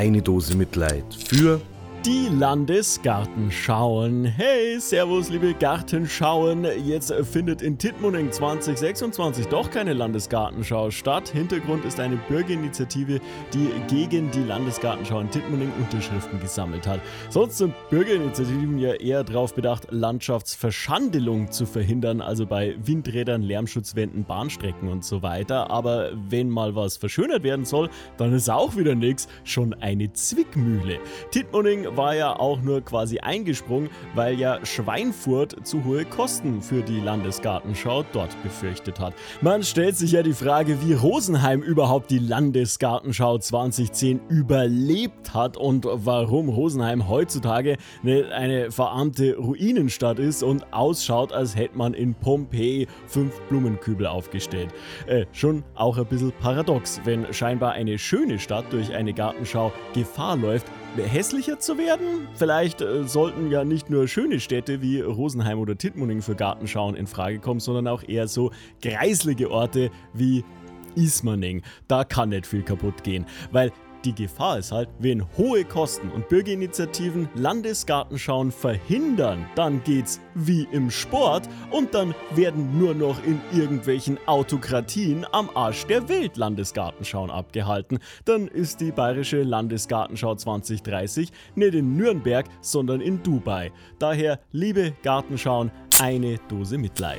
eine Dose Mitleid für die Landesgartenschauen. Hey, servus liebe Gartenschauen. Jetzt findet in Tittmoning 2026 doch keine Landesgartenschau statt. Hintergrund ist eine Bürgerinitiative, die gegen die Landesgartenschau in Tittmoning Unterschriften gesammelt hat. Sonst sind Bürgerinitiativen ja eher darauf bedacht, Landschaftsverschandelung zu verhindern, also bei Windrädern, Lärmschutzwänden, Bahnstrecken und so weiter. Aber wenn mal was verschönert werden soll, dann ist auch wieder nichts, schon eine Zwickmühle. Tittmoning war ja auch nur quasi eingesprungen, weil ja Schweinfurt zu hohe Kosten für die Landesgartenschau dort befürchtet hat. Man stellt sich ja die Frage, wie Rosenheim überhaupt die Landesgartenschau 2010 überlebt hat und warum Rosenheim heutzutage eine, verarmte Ruinenstadt ist und ausschaut, als hätte man in Pompeji fünf Blumenkübel aufgestellt. Äh, schon auch ein bisschen paradox, wenn scheinbar eine schöne Stadt durch eine Gartenschau Gefahr läuft, hässlicher zu werden? Vielleicht äh, sollten ja nicht nur schöne Städte wie Rosenheim oder Tittmoning für Gartenschauen in Frage kommen, sondern auch eher so greislige Orte wie Ismaning. Da kann nicht viel kaputt gehen, weil die Gefahr ist halt, wenn hohe Kosten und Bürgerinitiativen Landesgartenschauen verhindern, dann geht's wie im Sport und dann werden nur noch in irgendwelchen Autokratien am Arsch der Welt Landesgartenschauen abgehalten. Dann ist die bayerische Landesgartenschau 2030 nicht in Nürnberg, sondern in Dubai. Daher, liebe Gartenschauen, eine Dose Mitleid.